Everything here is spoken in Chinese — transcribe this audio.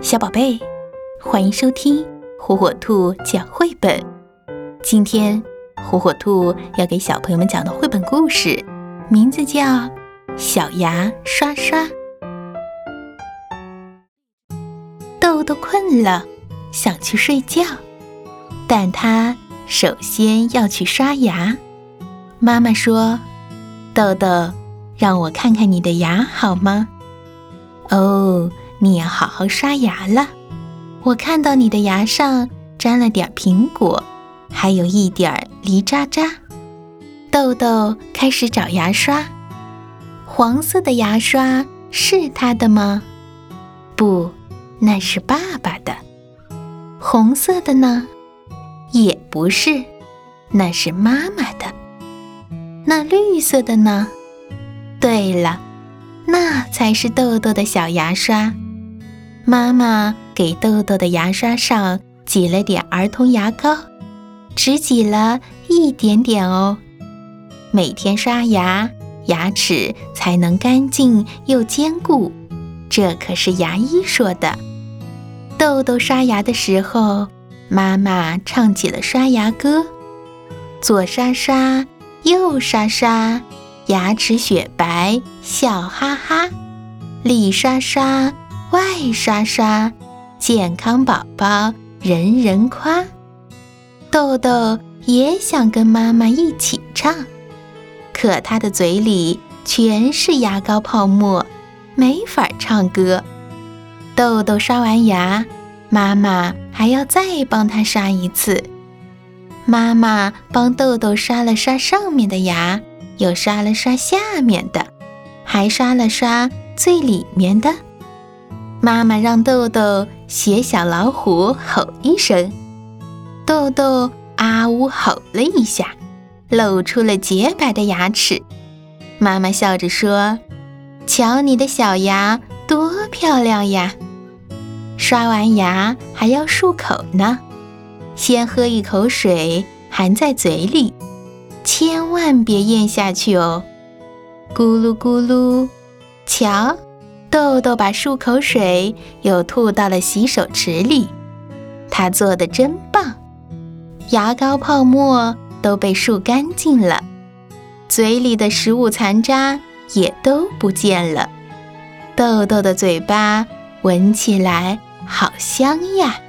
小宝贝，欢迎收听火火兔讲绘本。今天，火火兔要给小朋友们讲的绘本故事，名字叫《小牙刷刷》。豆豆困了，想去睡觉，但他首先要去刷牙。妈妈说：“豆豆，让我看看你的牙好吗？”哦。你要好好刷牙了。我看到你的牙上沾了点苹果，还有一点梨渣渣。豆豆开始找牙刷。黄色的牙刷是他的吗？不，那是爸爸的。红色的呢？也不是，那是妈妈的。那绿色的呢？对了，那才是豆豆的小牙刷。妈妈给豆豆的牙刷上挤了点儿童牙膏，只挤了一点点哦。每天刷牙，牙齿才能干净又坚固，这可是牙医说的。豆豆刷牙的时候，妈妈唱起了刷牙歌：左刷刷，右刷刷，牙齿雪白，笑哈哈，里刷刷。外刷刷，健康宝宝人人夸。豆豆也想跟妈妈一起唱，可他的嘴里全是牙膏泡沫，没法唱歌。豆豆刷完牙，妈妈还要再帮他刷一次。妈妈帮豆豆刷了刷上面的牙，又刷了刷下面的，还刷了刷最里面的。妈妈让豆豆学小老虎吼一声，豆豆啊呜吼了一下，露出了洁白的牙齿。妈妈笑着说：“瞧你的小牙多漂亮呀！”刷完牙还要漱口呢，先喝一口水，含在嘴里，千万别咽下去哦。咕噜咕噜，瞧。豆豆把漱口水又吐到了洗手池里，他做的真棒，牙膏泡沫都被漱干净了，嘴里的食物残渣也都不见了，豆豆的嘴巴闻起来好香呀。